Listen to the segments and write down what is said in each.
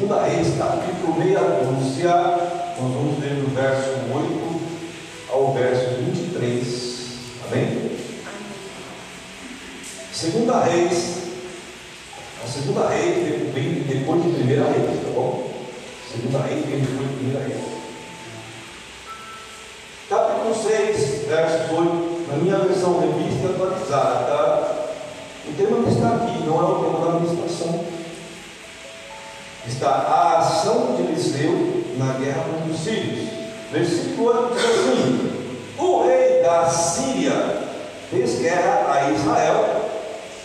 Segunda Reis, capítulo meia dúzia, nós vamos ler do verso 8 ao verso 23. Amém? Segunda Reis, a segunda Reis vem depois de primeira Reis, tá bom? Segunda Reis vem depois de primeira Reis. Está a ação de Eliseu na guerra contra os sírios. Versículo 8 diz assim: O rei da Síria fez guerra a Israel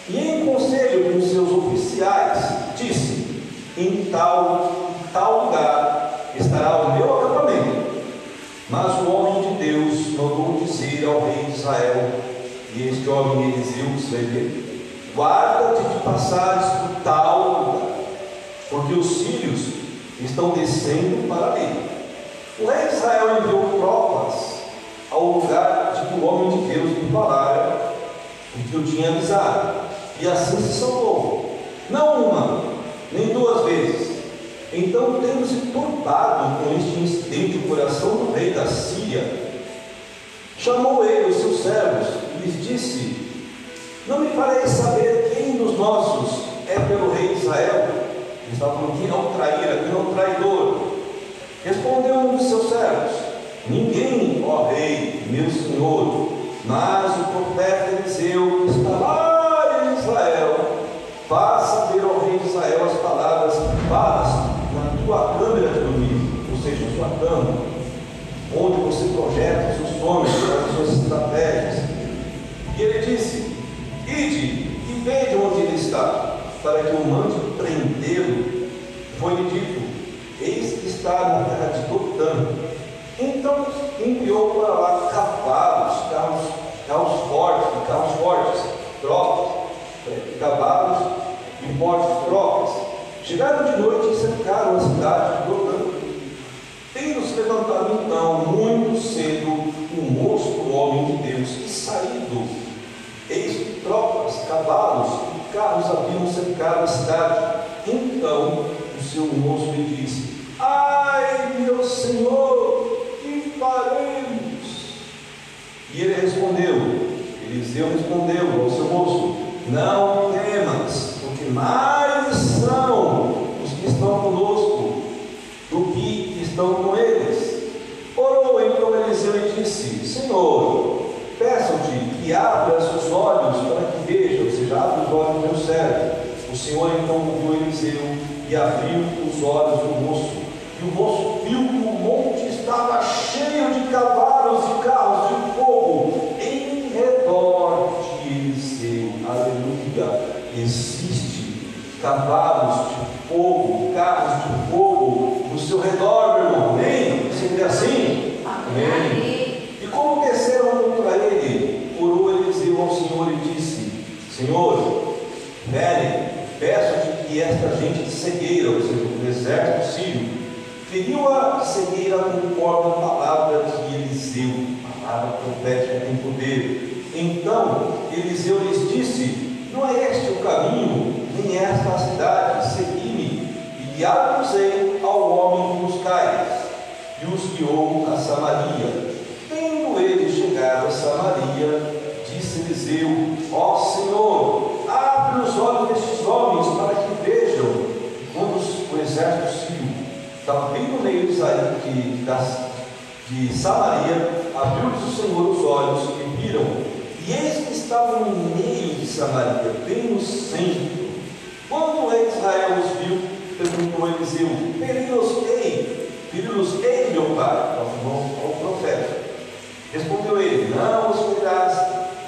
e, em conselho com seus oficiais, disse: Em tal, tal lugar estará o meu acampamento. Mas o homem de Deus mandou dizer ao rei de Israel, e este homem Eliseu Guarda-te de passares por tal lugar porque os sírios estão descendo para ali. O rei Israel enviou tropas ao lugar de que o homem de Deus lhe falara e que o tinha avisado, e assim se salvou, não uma, nem duas vezes. Então, tendo se turbado com este incidente o coração do rei da Síria, chamou ele os seus servos e lhes disse: Não me fareis saber quem dos nossos é pelo rei de Israel? Ele estava falando que não traíra, que não traidor. Respondeu um dos seus servos: Ninguém, ó rei, meu senhor, mas o profeta Eliseu está lá em Israel. Faça ver ao rei de Israel as palavras que na tua câmara de dormir, ou seja, na sua cama, onde você projeta os seus sonhos, as suas estratégias. E ele disse: Ide e veja onde ele está para que o mande prendê-lo, foi-lhe dito: Eis que está na terra de Dotã. Então enviou para lá cavalos, carros, carros fortes, carros fortes, tropas, é, cavalos e fortes tropas. Chegaram de noite e cercaram a cidade de Dotã. Tendo-se levantado então muito cedo um moço, homem de Deus, e saído, eis tropas, cavalos carros haviam cercado a cidade. Então o seu moço lhe disse: Ai, meu senhor, que faremos? E ele respondeu: Eliseu respondeu ao seu moço: Não temas, porque mais são os que estão conosco do que estão com eles. Orou então Eliseu e disse: Senhor, peço-te que abra seus olhos para que veja, ou seja, abra os olhos do meu servo. O Senhor então mudou Eliseu e abriu os olhos do moço. E o moço viu que o monte estava cheio de cavalos e carros de fogo em redor de Eliseu. Aleluia! Existe cavalos de fogo, carros de fogo no seu redor, meu irmão. Amém? Sempre assim? Amém. E como desceram contra ele, orou Eliseu ao Senhor e disse: Senhor, velho, peço-te que esta gente de cegueira, ou seja, o exército sírio, feriu a cegueira conforme a palavra de Eliseu, palavra profética tem poder. Então Eliseu lhes disse: Não é este o caminho, nem esta a cidade, segui-me, e guiar-vos-ei ao homem que buscais. E os guiou a Samaria. Tendo ele chegado a Samaria, disse Eliseu: Ó Senhor, abre os olhos destes homens para que vejam. Quando o exército sírio estava bem no meio de, de, de Samaria, abriu-lhes o Senhor os olhos e viram. E eis que estavam no meio de Samaria, bem no centro. Quando o rei de Israel os viu, perguntou Eliseu: Feri-los-ei, feri-los-ei, meu pai, ao profeta. Respondeu ele: Não os ferirás,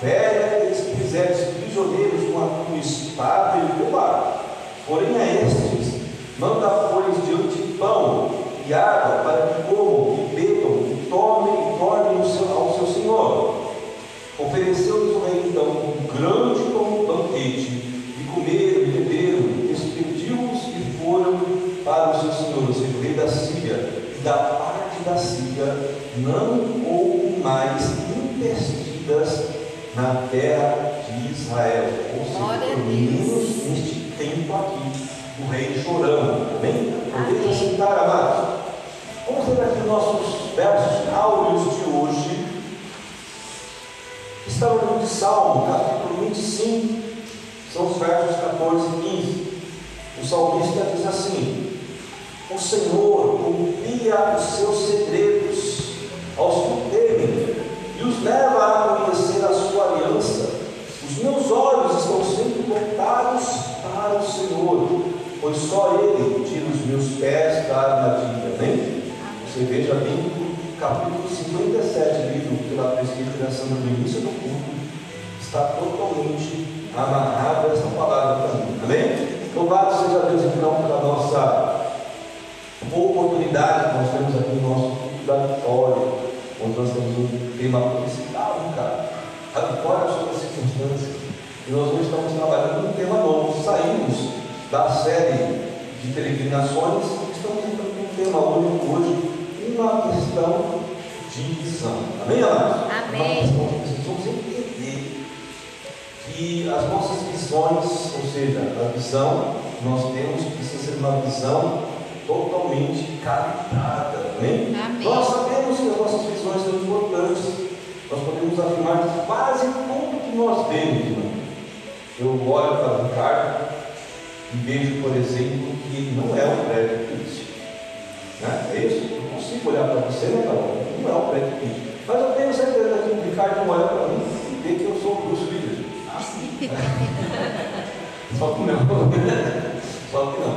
velha aqueles que fizeres prisioneiros com a espada e levar. Porém, a estes, manda, pois, diante pão e água para que comam e bebam e tomem e tornem ao seu senhor. Ofereceu-lhes o rei, então, um grande banquete, e comeram e beberam, despediu-os e foram para o seu senhor, ou seja, o rei da Síria, e da parte da Síria não houve mais investidas na terra de Israel. Ou seja, pelo menos neste tempo aqui, o rei chorando. Amém? Podemos aceitar, amados? Nossos versos áureos de hoje. Está no livro de Salmo, capítulo 25, são os versos 14 e 15. O salmista diz assim: O Senhor confia os seus segredos aos que temem e os leva a conhecer a sua aliança. Os meus olhos estão sempre voltados para o Senhor, pois só Ele tira os meus pés da armadilha. Amém? Você veja bem capítulo 57, lido pela presbítera Sandra no início do culto, está totalmente amarrado essa palavra para mim. Amém? Louvado seja Deus então pela nossa oportunidade que nós temos aqui no nosso culto da vitória, onde nós temos um tema publicitário, cara. A vitória sobre as circunstâncias. E nós hoje estamos trabalhando um tema novo. Saímos da série de peregrinações, estamos entrando com um tema hoje, hoje, uma questão de visão. Amém, amados? Amém. Visão. Vamos entender que as nossas visões, ou seja, a visão que nós temos precisa ser uma visão totalmente calibrada. Amém? Amém. Nós sabemos que as nossas visões são importantes. Nós podemos afirmar que quase tudo que nós vemos, irmão. Eu olho para o Ricardo e vejo, por exemplo, que ele não é um prédio político. Né? É isso? Eu consigo olhar para você, né, Carol? Não é um prédio político. Mas eu tenho certeza que o Ricardo não olha para mim e vê que eu sou o Bruce Willis. Só que não. Só que não.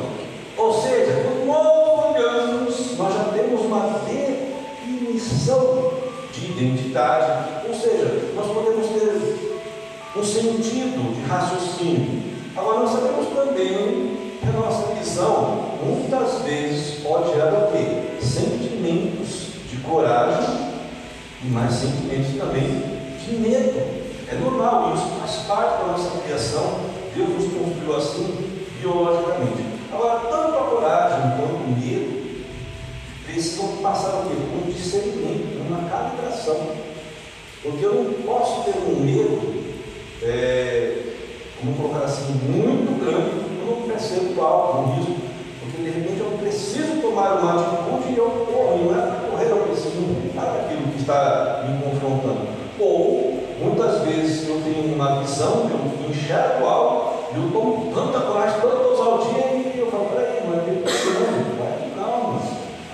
Ou seja, quando olhamos, nós já temos uma definição de identidade. Ou seja, nós podemos ter um sentido de raciocínio. Agora, nós sabemos também que a nossa visão, muitas vezes, pode gerar o quê? Sentimentos de coragem e mais sentimentos também de medo. É normal, isso faz parte da nossa criação. Deus nos construiu assim biologicamente. Agora, tanto a coragem quanto o medo precisam passar o quê? Um discernimento, uma calibração. Porque eu não posso ter um medo, é, vamos colocar assim, muito grande, algo, um risco. Porque de repente eu preciso tomar uma atitude e eu corro, e não é para correr, eu preciso evitar aquilo que está me confrontando. Ou, muitas vezes eu tenho uma visão, eu enxergo algo, e eu tomo tanta coragem, tanta ousadia, e eu falo, peraí, é que não, vai calma.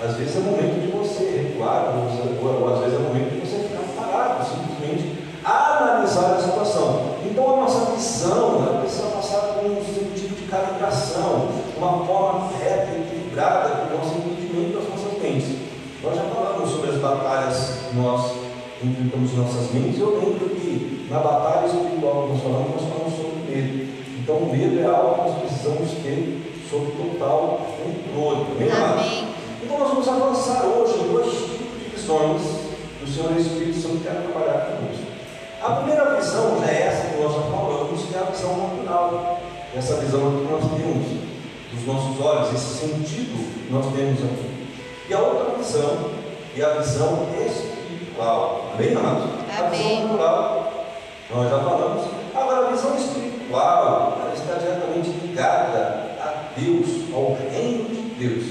Às vezes é momento de você recuar, ou, ou, às vezes é momento de você ficar parado, simplesmente analisar a situação. Então a nossa visão ela precisa passar por um sentido de calibração, uma forma reta e equilibrada do nosso entendimento das nossas mentes. Nós já falamos sobre as batalhas que nós enfrentamos em nossas mentes. Eu lembro que na batalha espiritual que nós falamos, nós falamos sobre medo. Então o medo é algo que nós precisamos ter sob total controle. Amém? amados? Amém. Então nós vamos avançar hoje em dois tipos de visões que o Senhor Espírito Santo quer trabalhar conosco. A primeira visão é essa que nós já falamos, que é a visão natural. Essa visão que nós temos dos nossos olhos, esse sentido que nós temos aqui. E a outra visão é a visão espiritual. Amém, amados? A visão natural, nós já falamos. Agora, a visão espiritual, ela está diretamente ligada a Deus, ao reino de Deus.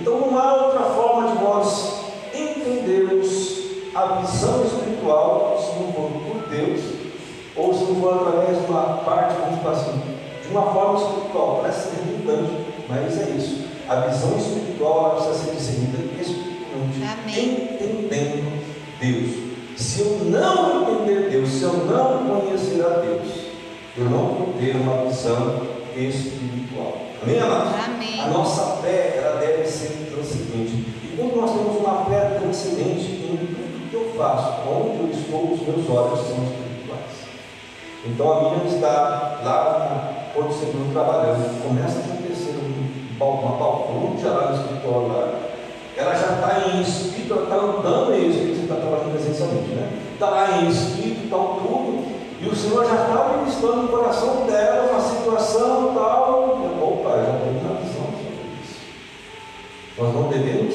Então não há outra forma de nós entendermos a visão espiritual se não for por Deus, ou se não for através de uma parte, vamos falar assim, uma forma espiritual. Parece ser redundante, mas é isso. A visão espiritual precisa ser discernida espiritualmente, entendendo Deus. Se eu não entender Deus, se eu não conhecer a Deus, eu não vou ter uma visão espiritual. Amém, amados? Amém. A nossa fé ela deve ser transcendente. E quando nós temos uma fé transcendente em tudo que eu faço, onde eu estou, os meus olhos são espirituais. Então a Miriam está lá na Porto Seguro trabalhando, começa a acontecer um uma balbúrdia lá no escritório lá. Ela já está em espírito, ela está andando em espírito, está trabalhando presencialmente, né? Está lá em espírito, tal, tudo. E o Senhor já está ministrando no coração dela uma situação tal. Opa, já tem uma visão sobre isso. Nós não devemos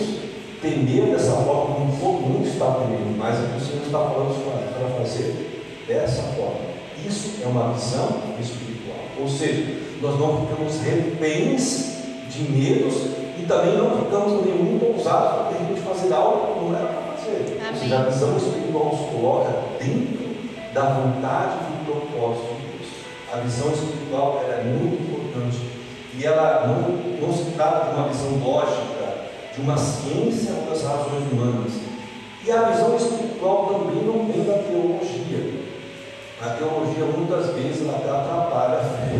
temer dessa forma como todo mundo está temendo, mas o Senhor está falando para fazer dessa forma. Isso é uma visão espiritual. Ou seja, nós não ficamos reféns de medos e também não ficamos nenhum ousados para de repente fazer algo que não era para fazer. Amém. Ou seja, a visão espiritual nos coloca dentro da vontade e do propósito de Deus. A visão espiritual é muito importante e ela não, não se trata de uma visão lógica, de uma ciência ou das razões humanas. E a visão espiritual também não vem da teologia. A teologia muitas vezes ela atrapalha a fé.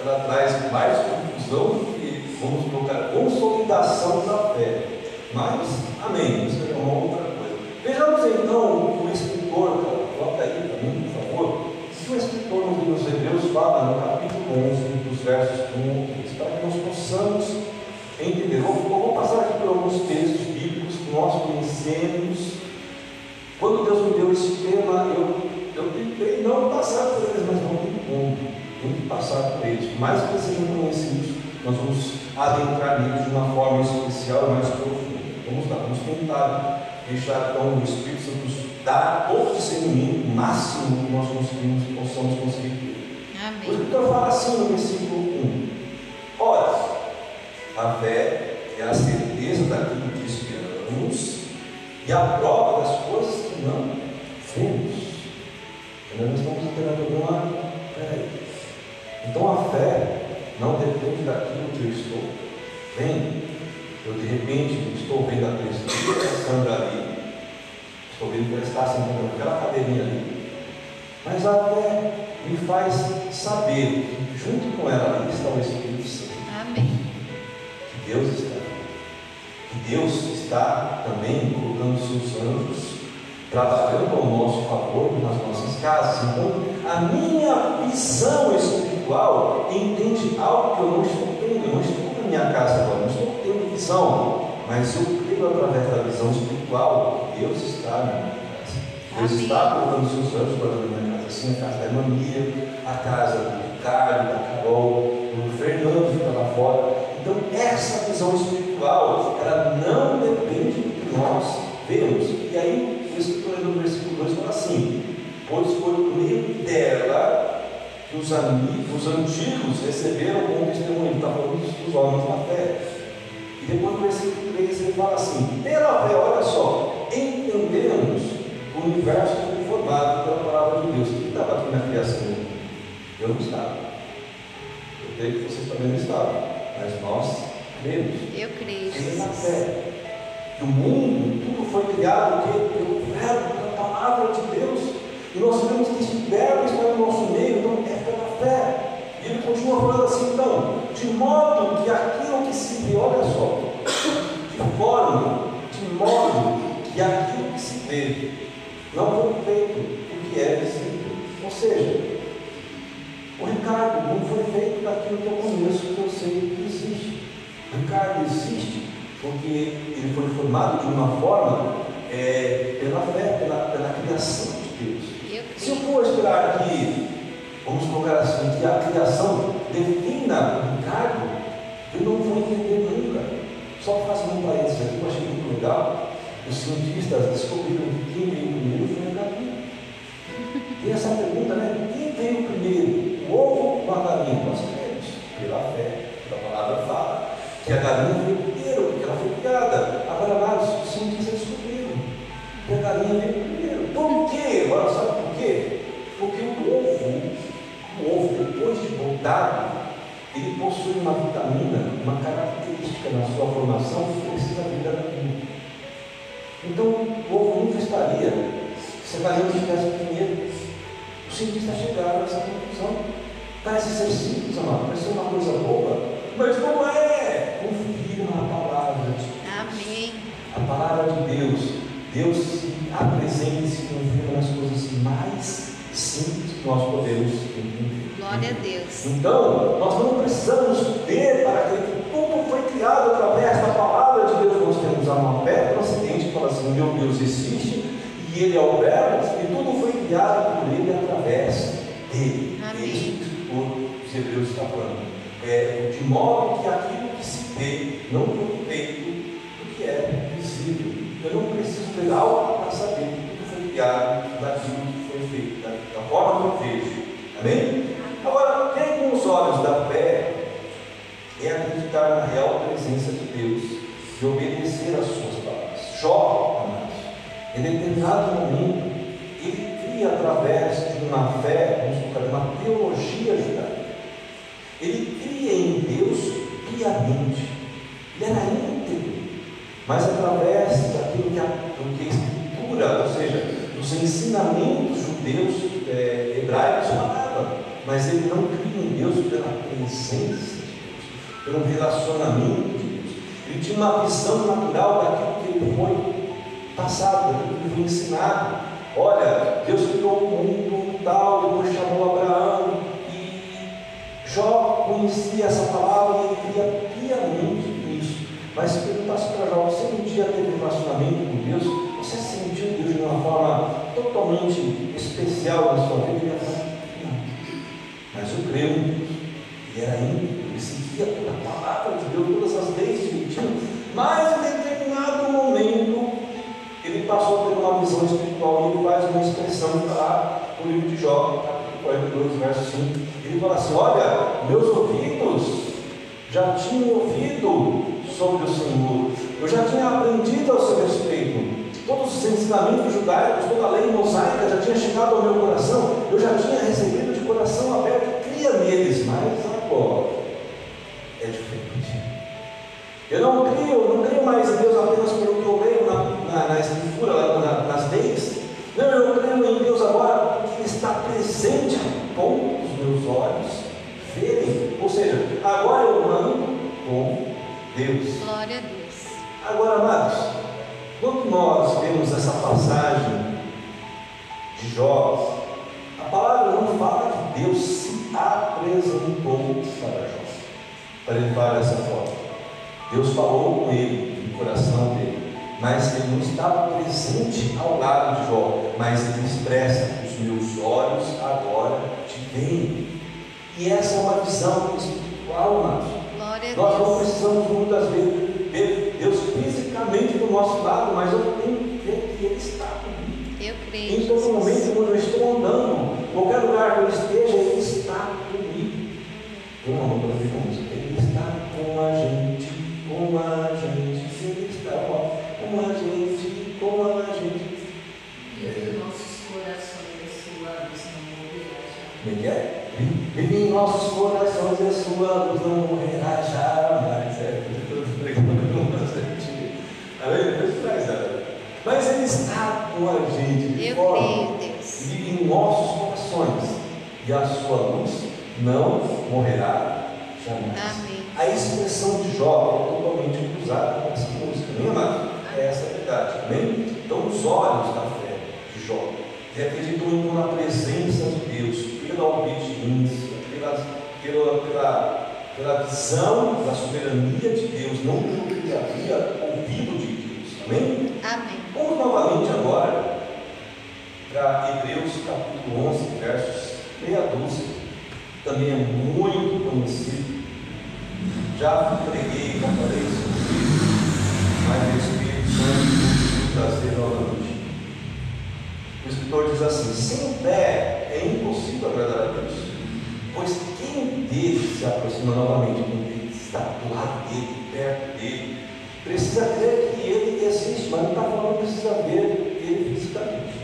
Ela traz mais confusão do que, vamos colocar, consolidação da fé. Mas, amém, isso é uma outra coisa. Vejamos então o escritor, coloca aí para mim, por favor, que o escritor no livro dos Hebreus fala no capítulo 11, dos versos 1 para que nós possamos entender. Vou, vou passar aqui por alguns textos bíblicos que nós conhecemos. Quando Deus me deu esse tema, eu eu tentei não passar por eles, mas não tem como. Tem que passar por eles. Por mais que eles sejam conhecidos, nós vamos adentrar neles de uma forma especial e mais profunda. Vamos lá, vamos tentar deixar então o Espírito Santo nos dar todo o discernimento máximo que nós conseguimos, possamos conseguir ter. Amém. O Escritor fala assim no versículo 1. Ora, a fé é a certeza daquilo que esperamos e a prova das coisas que não vemos. Nós estamos esperando alguma. Peraí. Então a fé não depende daquilo que eu estou vendo. Eu de repente estou vendo a pessoa Sandra ali, estou vendo que ela está sentando naquela cadeirinha ali. Mas a fé me faz saber que junto com ela ali está o Espírito Santo. Amém. Que Deus está Que Deus está também colocando seus anjos trabalhando ao nosso favor nas nossas casas. Então, a minha visão espiritual entende algo que eu não estou tendo. Eu não estou na minha casa agora, não estou tendo visão. Mas eu creio através da visão espiritual, Deus está na minha casa. Deus Amém. está colocando seus anjos para na minha casa, assim, a casa da Emania, a casa do Ricardo, da Carol, do Fernando que está lá fora. Então, essa visão espiritual, ela não depende do que nós vemos. E aí, o escritor no versículo 2 fala assim: Pois foi por meio dela que os amigos, os antigos receberam bom testemunho. Está falando dos homens da fé. E depois no versículo 3 ele fala assim: Pela fé, olha só, entendemos o universo foi formado pela palavra de Deus. Quem estava aqui na criação? Eu não estava. Eu creio que vocês também não estavam. Mas nós cremos. Eu creio. Pela fé. Que o mundo, tudo foi criado pelo verbo, pela palavra de Deus. E nós sabemos que esse verbo está no nosso meio, então é pela fé. E ele continua falando assim, então, de modo que aquilo que se vê, olha só, de forma, de modo que aquilo que se vê não foi feito o que é visível. Ou seja, o Ricardo não foi feito daquilo que eu conheço, que eu sei que existe. O Ricardo existe porque ele foi formado de uma forma é, pela fé, pela, pela criação de Deus. Se eu for esperar que, vamos colocar assim, que a criação defina o Ricardo, eu não vou entender nunca. Só faço um parênteses aqui, eu achei muito legal. Os cientistas descobriram que quem veio primeiro foi a galinha. Tem essa pergunta, né? Quem veio primeiro? O ovo ou a galinha? Nós sabemos, pela fé, pela palavra fala, que a galinha veio primeiro, porque ela foi criada. Agora lá, os cientistas e a galinha veio primeiro. Por quê? Agora sabe por quê? Porque o ovo, o ovo, depois de montado, ele possui uma vitamina, uma característica na sua formação que precisa vir da galinha. Então o ovo nunca estaria se a galinha estivesse primeiro. Os cientistas chegaram a essa conclusão. Parece ser simples, amado, parece ser uma coisa boa, mas não é. Confia na palavra de Deus. Amém. A palavra de Deus Deus se apresenta e se confirma nas coisas mais simples que nós podemos entender. Glória a Deus. Então, nós não precisamos ver para que tudo foi criado através da palavra de Deus. Nós temos uma fé procedente que fala assim: meu Deus existe e Ele é o Verbo, e tudo foi criado por Ele através dele. Amém. É isso que o os Hebreus está falando. É, de modo que aquilo que se vê não feito do que é visível. Eu não preciso ver algo para saber que tudo foi criado daquilo que foi feito, da, da forma que eu vejo. Amém? Agora, ter com os olhos da fé é acreditar na presença de Deus, de obedecer às suas palavras. Jó, amados, em determinado momento, Deus, pelo relacionamento de Deus. Ele tinha uma visão natural daquilo que ele foi passado, daquilo que ele foi ensinado. Olha, Deus criou o mundo tal, depois chamou Abraão, e Jó conhecia essa palavra e ele cria piamente nisso. Mas se perguntasse para Jó, você um dia teve relacionamento com Deus? Você sentiu Deus de uma forma totalmente especial na sua vida? Mas eu creio era íntegro, ele seguia a palavra de Deus, todas as leis direitinho. Mas em determinado momento, ele passou a ter uma visão espiritual e ele faz uma expressão lá no livro de Jó, capítulo 42, verso 5. Ele fala assim: Olha, meus ouvidos já tinham ouvido sobre o Senhor, eu já tinha aprendido ao seu respeito. Todos os ensinamentos judaicos, toda a lei mosaica já tinha chegado ao meu coração, eu já tinha recebido de coração aberto, cria neles, mas agora é diferente. Eu não crio, não crio mais em Deus apenas pelo que eu leio na, na, na escritura, na, nas leis. Não, eu creio em Deus agora porque Ele está presente a ponto dos meus olhos verem. Ou seja, agora eu ando com Deus. Glória a Deus. Agora, amados, quando nós vemos essa passagem de Jó, palavra não fala que Deus se apresentou para Jó, para ele falar dessa forma. Deus falou com ele, no coração dele, mas ele não estava presente ao lado de Jó, mas ele expressa: os meus olhos agora te veem. E essa é uma visão espiritual, amados. Nós não precisamos muitas vezes ver Deus fisicamente do nosso lado, mas eu tenho que ver que Ele está comigo. Eu creio. Em todo momento, quando eu estou andando, qualquer lugar que eu esteja, Ele está comigo. Isso. Ele está com a gente, com a gente. Ele está ó, com a gente, com a gente. E nossos corações e sua luz não morrerá já. Como é que é? Vive em nossos corações e a sua luz não morrerá jamais. É, eu estou pregando com bastante. Amém? Deus traz ela. Mas Ele está com a gente de Eu creio, Deus. vive em nossos corações e a sua luz não morrerá jamais. Amém. A expressão de Jó é totalmente cruzada com essa música, não é, amado? É essa a verdade, amém? Então, os olhos da fé de Jó, ele acreditou então na presença de Deus, pela obediência, pela, pela, pela, pela visão da soberania de Deus, não pelo que ele havia ouvido de Deus, amém? Amém. Vamos novamente agora Hebreus capítulo 11, versos meia dúzia, também é muito conhecido. Já preguei, já falei sobre isso, mas o Espírito Santo trazer novamente. O escritor diz assim: sem fé é impossível agradar a Deus, pois quem dele se aproxima novamente, quem está do lado dele, perto dele, precisa crer que ele existe, mas não está falando precisa ver ele fisicamente.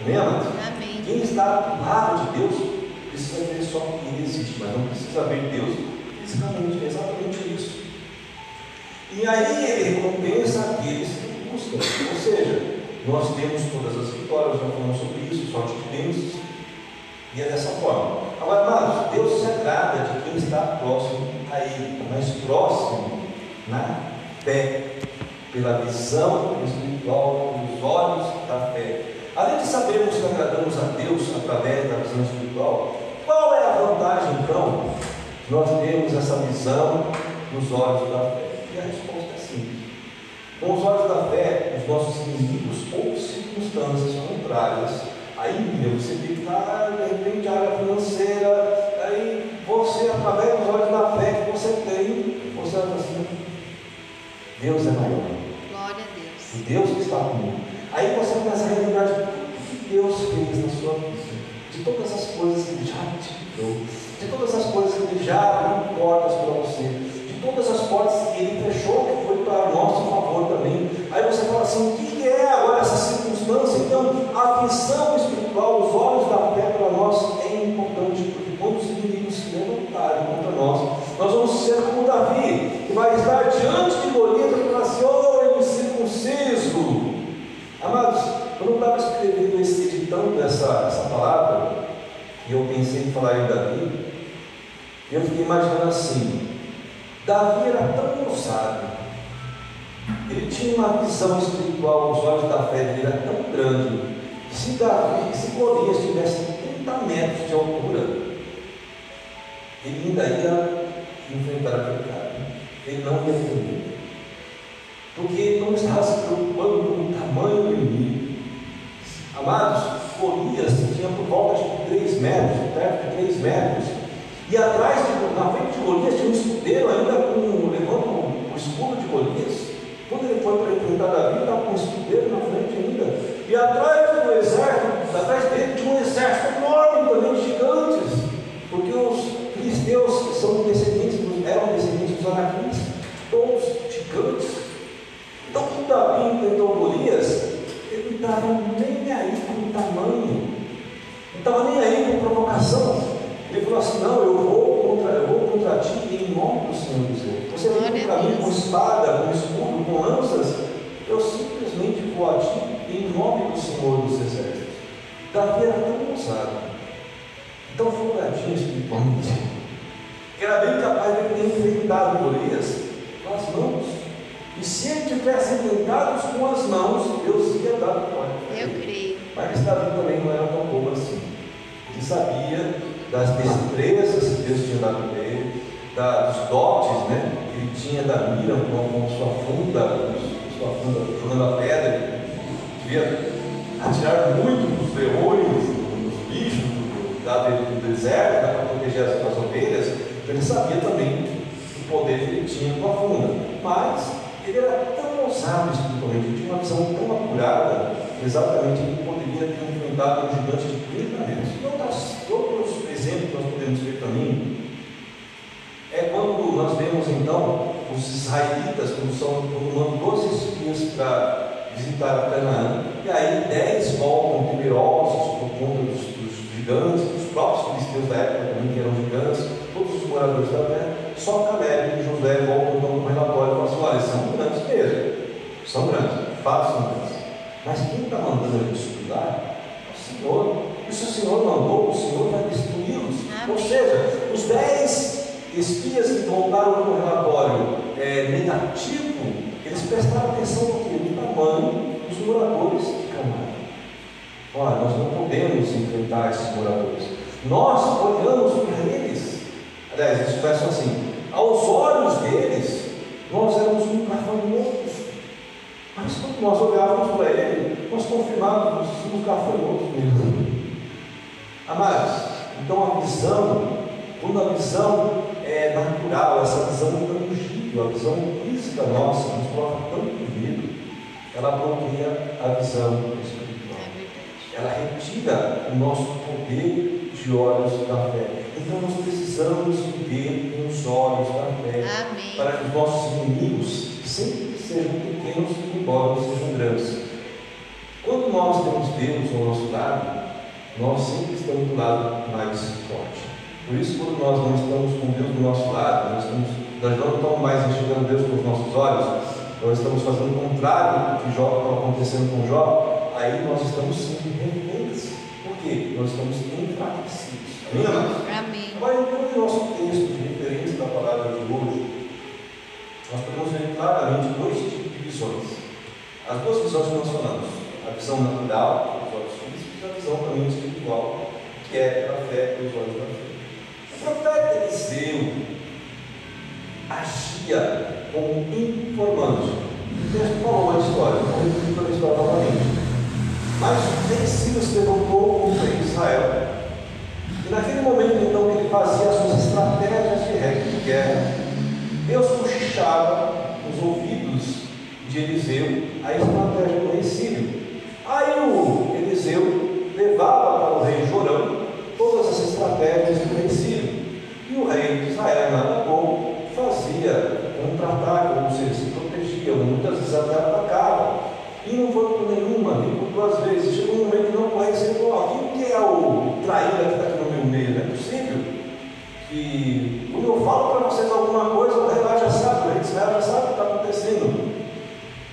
Amém, amados? Amém. Quem está do lado de Deus precisa ver só que ele existe, mas não precisa ver Deus fisicamente. É exatamente isso. E aí ele recompensa aqueles que buscam. Ou seja, nós temos todas as vitórias, já falamos sobre isso, só adquirimos. E é dessa forma. Agora, amados, Deus se agrada de quem está próximo a Ele, mais próximo na fé, pela visão espiritual, pelos olhos da fé. Além de sabermos que agradamos a Deus através da visão espiritual, qual é a vantagem então de nós termos essa visão nos olhos da fé? E a resposta é simples. Com os olhos da fé, os nossos inimigos ou circunstâncias contrárias, aí meu, você que está, de repente, a área financeira, aí você, através dos olhos da fé que você tem, você vai assim, Deus é maior. Glória a Deus. E Deus que está comigo. Aí você começa a relembrar de tudo que Deus fez na sua vida, de todas as coisas que Ele já te deu, de todas as coisas que Ele já abriu portas para você, de todas as portas que ele fechou, que foi para nosso favor também. Aí você fala assim: o que é agora essa circunstância? Então, a visão espiritual, os olhos da fé para nós é importante, porque quando os inimigos se levantarem contra nós, nós vamos ser como Davi, que vai estar diante de Golias e falar assim: oh, incircunciso. Amados, quando eu estava escrevendo, editando essa, essa palavra, e eu pensei em falar em Davi, eu fiquei imaginando assim: Davi era tão ousado, ele tinha uma visão espiritual, os olhos da fé dele eram tão grande, se Davi, se Golias tivesse 30 metros de altura, ele ainda ia enfrentar aquele cara. Ele não ia ter Porque ele não estava se preocupando com o tamanho do inimigo. Amados, Golias tinha por volta de 3 metros, perto de 3 metros. E atrás, de, na frente de Golias, tinha um escudeiro ainda com, levando o escudo de Golias. Quando ele foi para enfrentar Davi, estava com um escudeiro na frente ainda. E atrás do exército, atrás dele tinha um exército enorme também gigantes. Porque os filisteus são descendentes, eram descendentes dos anaquitas, todos gigantes. Então, quando Davi enfrentou Golias, estava nem aí com o tamanho, não estava nem aí com provocação. Ele falou assim: Não, eu vou contra, eu vou contra ti em nome do Senhor Exércitos. Você vem contra mim com espada, com escudo, com lanças. Eu simplesmente vou a ti em nome do Senhor dos Exércitos. Davi era tão ousado, tão folgadinho espiritualmente, que era bem capaz de ter enfrentado Golias com as mãos. E se ele tivesse enfrentado com as mãos, Deus Mas Davi também não era tão bobo assim. Ele sabia das destrezas que Deus tinha dado para ele, da, dos dotes né, que ele tinha da mira com, sua funda, sua funda, jogando a pedra, devia atirar muito dos leões, dos bichos do, da, do deserto né, para proteger as, as ovelhas, então ele sabia também o poder que ele tinha com a funda. Mas ele era tão ousado espiritualmente, ele tinha uma visão tão apurada, exatamente ele poderia ter enfrentado um gigante de 30 metros. E outros exemplo que nós podemos ver também é quando nós vemos então os israelitas, quando, são, mandam 12 espias para visitar Canaã, e aí 10 voltam temerosos por conta dos, dos gigantes, dos próprios filisteus da época também, que eram gigantes, todos os moradores da terra, só Caleb e José voltam então com o relatório e falam assim: olha, são grandes mesmo, são grandes, grandes. Mas quem está mandando gente estudar é o Senhor. E se o Senhor mandou, o Senhor vai destruí-los. Ou seja, os dez espias que voltaram com o relatório é, negativo, eles prestaram atenção no, que? no tamanho dos moradores de Canaã. Olha, nós não podemos enfrentar esses moradores. Nós olhamos para eles. Aliás, eles começam assim: aos olhos deles, nós éramos um gafanhotos. Mas quando nós olhávamos para ele, nós confirmávamos que somos gafanhotos mesmo. Amados, então a visão, quando a visão é natural, essa visão tangível, a visão física nossa, nos coloca tanto medo, ela bloqueia a visão espiritual. É ela retira o nosso poder de olhos da fé. Então nós precisamos ver com os olhos da fé Amém. para que os nossos inimigos sempre sejam pequenos, embora sejam grandes. Quando nós temos Deus ao nosso lado, nós sempre estamos do lado mais forte. Por isso, quando nós não estamos com Deus do nosso lado, nós, estamos, nós não estamos mais enxergando Deus com os nossos olhos, nós estamos fazendo o contrário do que Jó está acontecendo com Jó, aí nós estamos sendo reféns. Quê? Nós estamos enfraquecidos. Amém? Amém. Agora, então, no nosso texto de referência da palavra de hoje, nós podemos ver claramente dois tipos de visões. As duas visões que nós falamos: a visão natural, a visão também espiritual, que é a fé dos olhos da fé. O profeta Eliseu agia como informante. O texto falou a história, não vou repetir a história novamente. Mas nem Ciro se levantou contra Israel. E naquele momento, então, que ele fazia as suas estratégias de guerra, Deus cochichava os ouvidos de Eliseu a estratégia do rei Sírio. Aí o Eliseu levava para o rei Jorão todas as estratégias do rei Sírio. E o rei de Israel, nada bom, fazia contra-ataque, ou seja, se protegia, muitas vezes até atacava. E não foi nenhum duas vezes. Chega um momento que não vai ser igual. Quem que é o traíra que está aqui no meu meio? Não é possível que quando eu falo para vocês alguma coisa, o Renato já sabe, o Israel já sabe o que está acontecendo.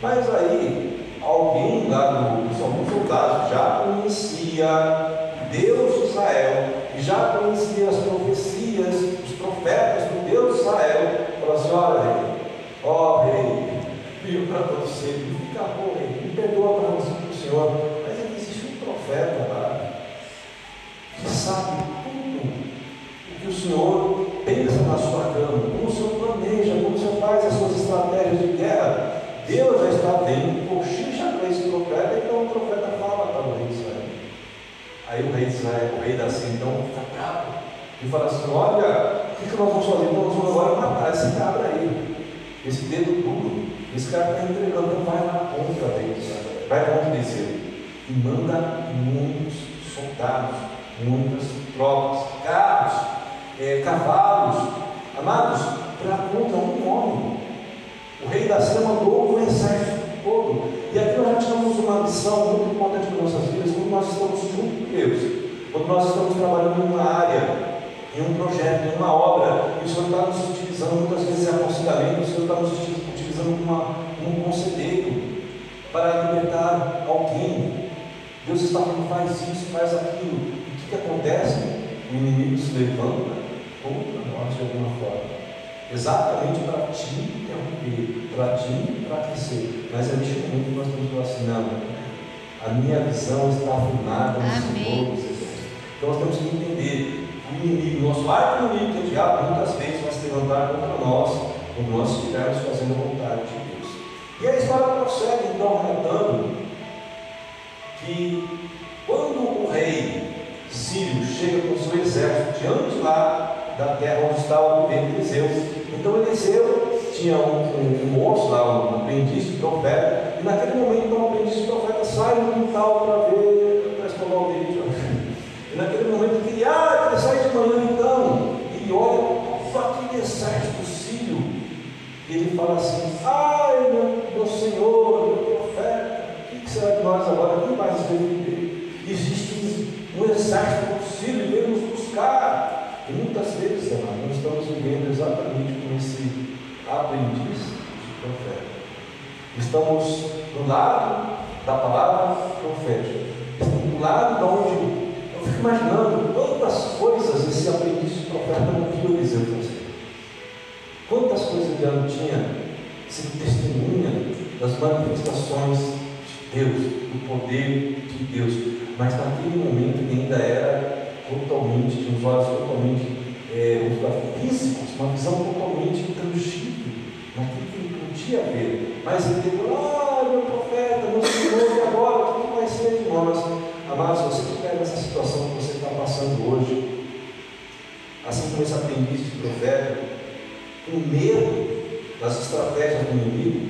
Mas aí, alguém lá do alguns soldados já conhecia Deus de Israel, e já conhecia as profecias, os profetas do Deus de Israel, falou assim, olha, contra o rei de Israel, vai contra e manda muitos soldados, muitas tropas, carros, é, cavalos, amados, para contra um homem. O rei da Síria mandou um exército todo. E aqui nós já tivemos uma missão muito importante nas nossas vidas, quando nós estamos junto com Deus, quando nós estamos trabalhando em uma área, em um projeto, em uma obra, e o Senhor está nos utilizando, muitas vezes é aconselhamento, o Senhor está nos utilizando como um conselheiro para libertar alguém. Deus está falando, faz isso, faz aquilo. E o que, que acontece? O inimigo se levanta contra nós de alguma forma. Exatamente para te interromper, para te enfraquecer. Mas é neste momento que nós estamos falando assim, não, a minha visão está afirmada no Senhor dos Exércitos. Então nós temos que entender o inimigo, nosso arco inimigo, que é o diabo, muitas vezes vai se levantar contra nós, quando nós estivermos fazendo a vontade de Deus. E a história prossegue, então, relatando que quando o rei Sírio chega com seu exército diante lá da terra onde estava vivendo Eliseu, então Eliseu tinha um, um, um moço lá, um aprendiz de profeta, e naquele momento então, o aprendiz de profeta sai no quintal para ver, para escovar o dedo. E naquele momento ele, ah, ele sai de manhã então, e olha todo aquele exército sírio, ele fala assim, ai meu, que, que será de nós agora? Quem mais veio viver? Existe um, um exército sírio, veio nos buscar. E muitas vezes, irmão, nós estamos vivendo exatamente com esse aprendiz de profeta. Estamos do lado da palavra profética. Estamos do lado de onde eu fico imaginando quantas coisas esse aprendiz de profeta não viu Eliseu fazer. Quantas coisas ele não tinha sido testemunha das manifestações Deus, do poder de Deus. Mas naquele momento ele ainda era totalmente, de uns olhos totalmente é, físicos, uma visão totalmente intangível, naquilo que ele podia ver. Mas ele teve, ah, meu profeta, meu Senhor, e agora? O que vai ser de nós? Amados, você que pega essa situação que você está passando hoje, assim como esse aprendiz de profeta, com medo das estratégias do inimigo,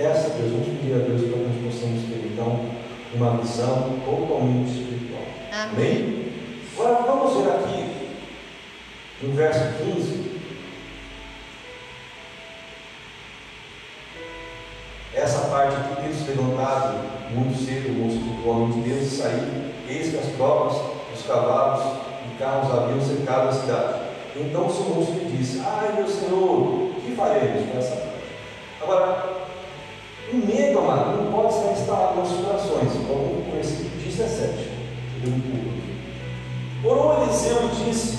peça a Deus, vamos pedir a Deus para que nós possamos ter então uma visão totalmente espiritual. Amém. Amém? Agora vamos ver aqui no verso 15. Essa parte aqui, tendo se levantado muito cedo, o moço do homem de Deus sair, eis que as tropas, os cavalos e carros haviam cercado a cidade. Então o seu moço disse: Ai meu senhor, o que faremos com essa parte? Agora, o medo, amado, não pode estar instalado nossos corações. Vamos com esse 17. Eu um pulo Eliseu disse: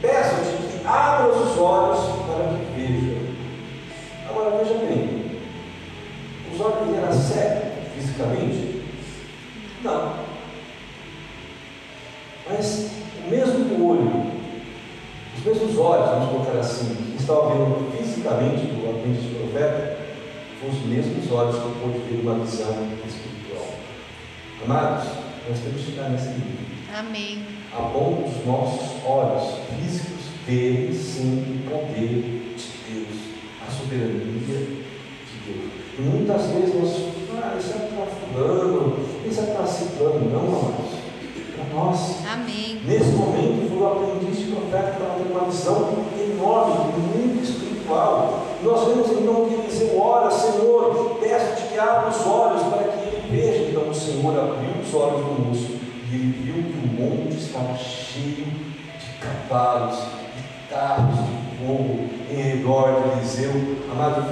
Peço-te que abra os olhos para que veja. Agora veja bem, os olhos dele eram cegos fisicamente? Não. Mas o mesmo olho, os mesmos olhos, vamos colocar assim, que estavam vendo fisicamente do aprendiz de profeta, os mesmos olhos que pôde ver uma visão espiritual. Amados, nós temos que chegar nesse nível Amém. a ponto dos nossos olhos físicos verem sim o poder de Deus, a soberania de Deus. E muitas vezes nós, ah, isso é para fulano, isso é para ciclano, não, amados. Para nós, Amém. nesse momento, foi o aprendiz de profeta que estava tendo uma visão enorme, muito espiritual. E nós vemos então que Ora, Senhor, peço-te que abra os olhos para que ele veja. Então o Senhor abriu os olhos do moço e ele viu que o monte estava cheio de cavalos, de carros de fogo em redor de Eliseu. Amado,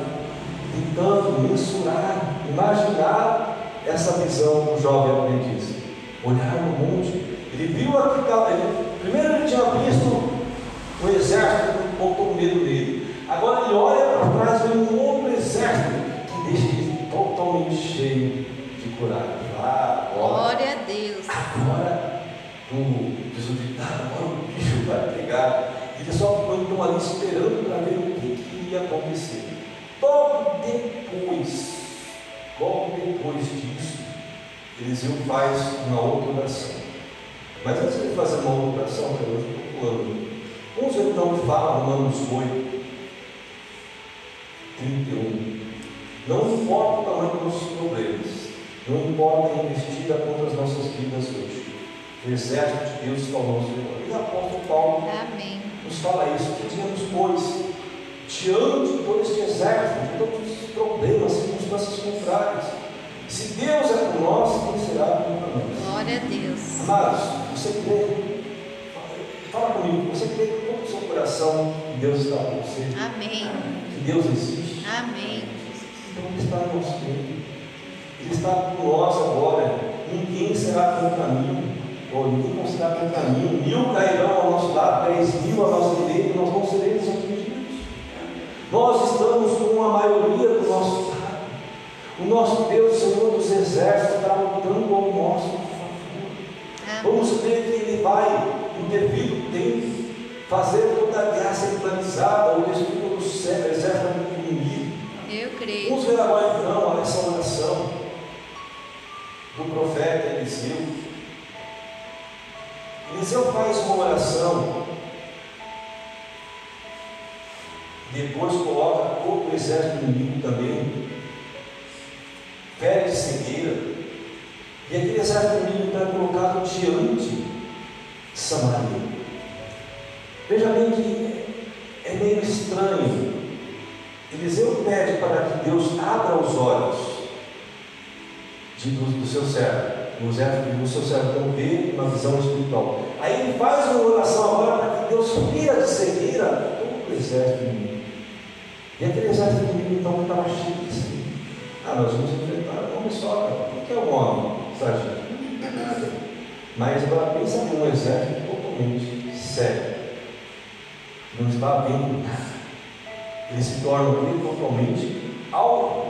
tentando mensurar, imaginar essa visão do jovem aprendiz. Olhar no monte, ele viu aqui, esperando para ver o que, que ia acontecer. Logo depois, logo depois disso, Eliseu faz uma outra oração. Mas antes de fazer uma outra oração, eu estou pulando, ver então o que fala Romanos 8, 31. Não importa o tamanho dos nossos problemas, não importa a investida contra as nossas vidas hoje. O exército de Deus está ao nosso. E o apóstolo Paulo Amém. Nos fala isso, que tínhamos, pois, diante de todo este exército, de todos os problemas, circunstâncias contrárias. Se Deus é por nós, quem será contra nós? Glória a Deus. Amados, você crê? Fala comigo, você crê com todo o seu coração que Deus está com você? Amém. Que Deus existe? Amém. Então Ele está no nosso meio. Ele está com nós agora. Ninguém será contra mim. Ou ninguém será contra mim. Mil cairão ao nosso lado, dez mil à nossa direita, nós não seremos atingidos. Nós estamos com a maioria do nosso lado. O nosso Deus, Senhor dos Exércitos, está lutando ao nosso favor. Vamos crer que Ele vai, no devido tempo, fazer toda a graça implanizada, ou destruir todo o céu, exército do inimigo. Eu creio. Vamos ver agora então essa oração do profeta Eliseu. Eliseu faz uma oração, depois coloca todo o exército inimigo também, fere de cegueira, e aquele exército inimigo está colocado diante de Samaria. Veja bem que é meio estranho Eliseu pede para que Deus abra os olhos de, do, do seu servo, servo, do seu servo ver uma visão espiritual. Aí ele faz uma oração agora para que Deus tira de cegueira todo o exército inimigo. E aquele exército inimigo então estava cheio de cegueira. Ah, nós vamos enfrentar um homem só. O que é um homem? Sargento? Não é nada. Mas agora pensa em um exército totalmente sério. Não está vendo nada ele se torna totalmente algo,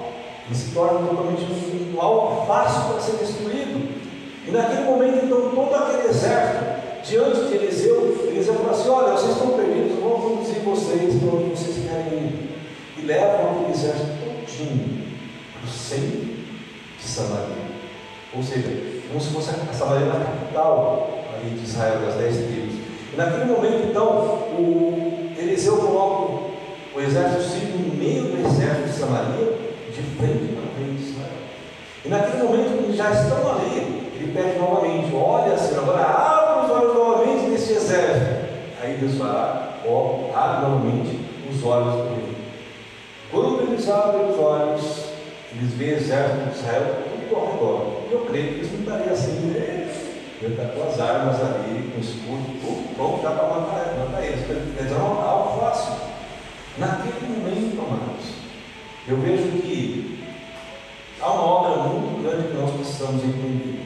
ele se torna totalmente um, algo fácil para ser destruído. E naquele momento, então, todo aquele exército, diante de Eliseu, Eliseu fala assim: Olha, vocês estão perdidos, vou conduzir vocês para onde vocês querem ir. E levam aquele exército todinho para o centro de Samaria. Ou seja, como se fosse a Samaria na capital ali de Israel, das dez tribos. E naquele momento, então, o Eliseu coloca o exército sírio no meio do exército de Samaria, de frente para frente de Israel. E naquele momento, quando já estão ali, ele pede novamente: Olha, Senhor, agora abre os olhos novamente desse exército. Aí Deus vai, ó, abre novamente os olhos do Quando eles abrem os olhos, eles veem exército de Israel tudo ao redor. Eu creio que eles não estariam assim, ele está com as armas ali, com o escudo, tudo pronto já para matar, matar eles. Dizer, é algo fácil. Naquele momento, amados, eu vejo que há uma obra muito grande que nós precisamos entender.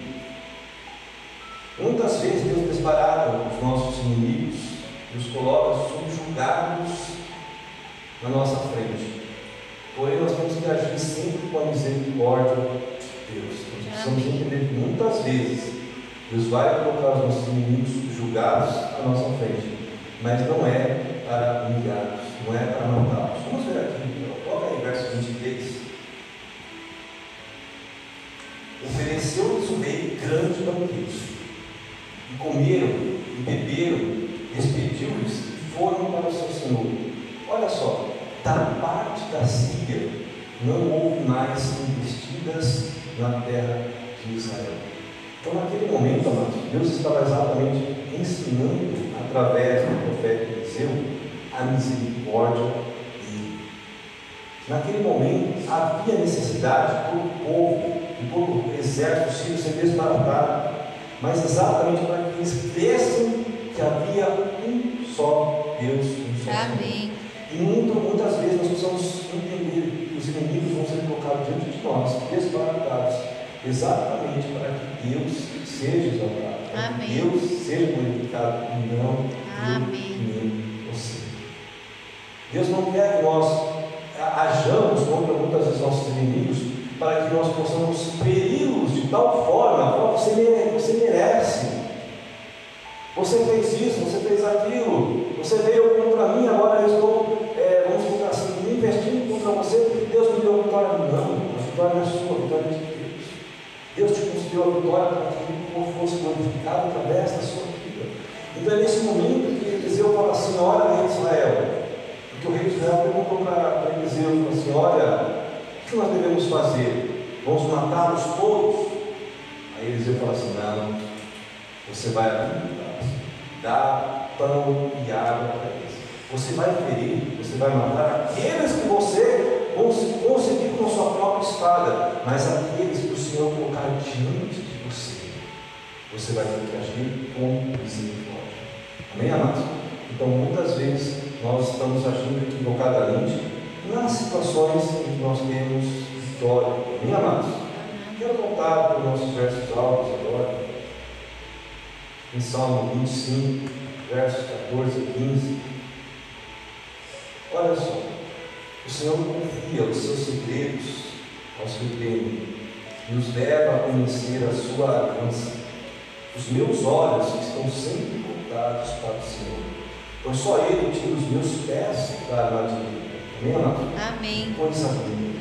Muitas vezes Deus desbarata os nossos inimigos e os coloca subjugados na nossa frente. Porém, nós temos que agir sempre com a misericórdia de Deus. Nós precisamos entender que muitas vezes Deus vai colocar os nossos inimigos julgados à nossa frente, mas não é para humilhá-los, não é para matá-los. Vamos ver aqui, coloca aí verso 23. Ofereceu-lhes o rei grande banquete, e comeram, e beberam, despediu-lhes e foram para o seu senhor. Olha só, da parte da Síria não houve mais investidas na terra de Israel. Então, naquele momento, amados, Deus estava exatamente ensinando, através do profeta Eliseu, a misericórdia dele. Naquele momento, havia necessidade do povo, do povo do exército sírio ser desbaratado, mas exatamente para que eles cresçam que havia um só Deus um só. Amém. E muito, muitas vezes nós precisamos entender que os inimigos vão ser colocados diante de nós, desbaratados, exatamente para que Deus seja exaltado, para que. Deus seja glorificado e não eu Amém. nem você. Deus não quer que nós a- ajamos contra muitas vezes nossos inimigos para que nós possamos feri-los de tal forma, "Ó, você, você merece. Você fez isso, você fez aquilo, você veio contra mim, agora eu estou, é, vamos colocar assim, me investindo contra você, porque Deus me deu a vitória. Não, a vitória é sua, a vitória de Deus. Deus te concedeu a vitória para que Ele fosse glorificado através da sua vida. Então é nesse momento que Eliseu fala assim: olha, rei de Israel. Porque o rei de Israel perguntou para Eliseu, falou assim: olha, o que nós devemos fazer? Vamos matá-los todos? Aí Eliseu fala assim: não, você vai abrir dá pão e água para eles. Você vai ferir, você vai matar aqueles que você cons- conseguir com sua própria espada, mas aqueles que o Senhor colocar diante de você, você vai ter que agir com misericórdia. Amém, amados? Então, muitas vezes, nós estamos agindo equivocadamente nas situações em que nós temos vitória. Amém, amados? Quero voltar para os nossos versos altos agora em Salmo 25, versos 14 e 15. O Senhor confia os seus segredos aos que o temem e os leva a conhecer a sua aliança. Os meus olhos estão sempre voltados para o Senhor, pois só Ele tira os meus pés da armadilha. Amém, amado? Amém. Coisa linda.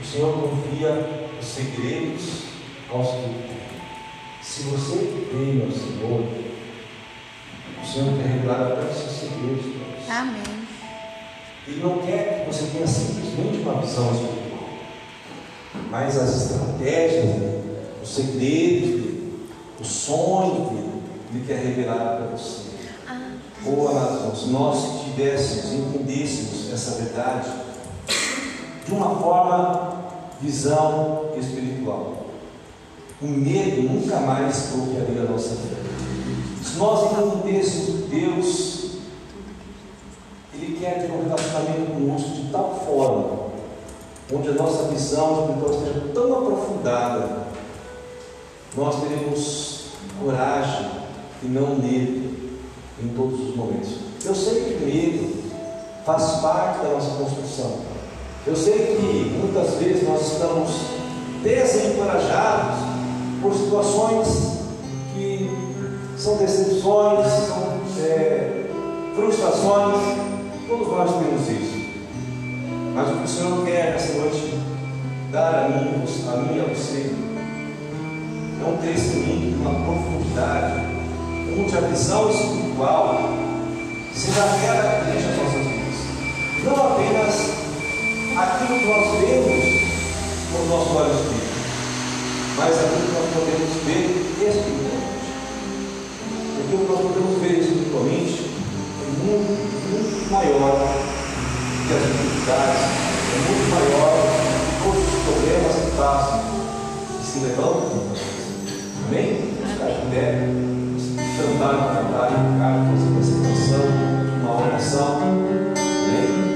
O Senhor confia os segredos aos que o temem. Se você teme ao Senhor, o Senhor quer revelar até os seus segredos para você. Amém. Ele não quer que você tenha simplesmente uma visão espiritual, mas as estratégias os segredos dele, os sonhos dele, ele quer revelar para você. Ah, Ou, irmãos, se nós tivéssemos, entendêssemos essa verdade de uma forma, visão espiritual, o medo nunca mais bloquearia a nossa vida. Se nós entendêssemos Deus, Ele quer ter um relacionamento conosco de tal forma, onde a nossa visão espiritual esteja tão aprofundada, nós teremos coragem e não medo em todos os momentos. Eu sei que medo faz parte da nossa construção. Eu sei que muitas vezes nós estamos desencorajados por situações que são decepções, são é, frustrações. Todos nós temos isso. Mas o que o Senhor quer nessa noite dar a mim, a mim e a você é um crescimento, uma profundidade, onde a visão espiritual seja verdadeira nas nossas vidas. Não apenas aquilo que nós vemos com os nossos olhos físicos, mas aquilo que nós podemos ver espiritualmente. O que nós podemos ver espiritualmente é muito, muito maior que as dificuldades, é muito maior que todos os problemas que passam e se levantam. Amém? Ficar de pé, cantar, cantar, cantar, fazer essa canção, uma oração.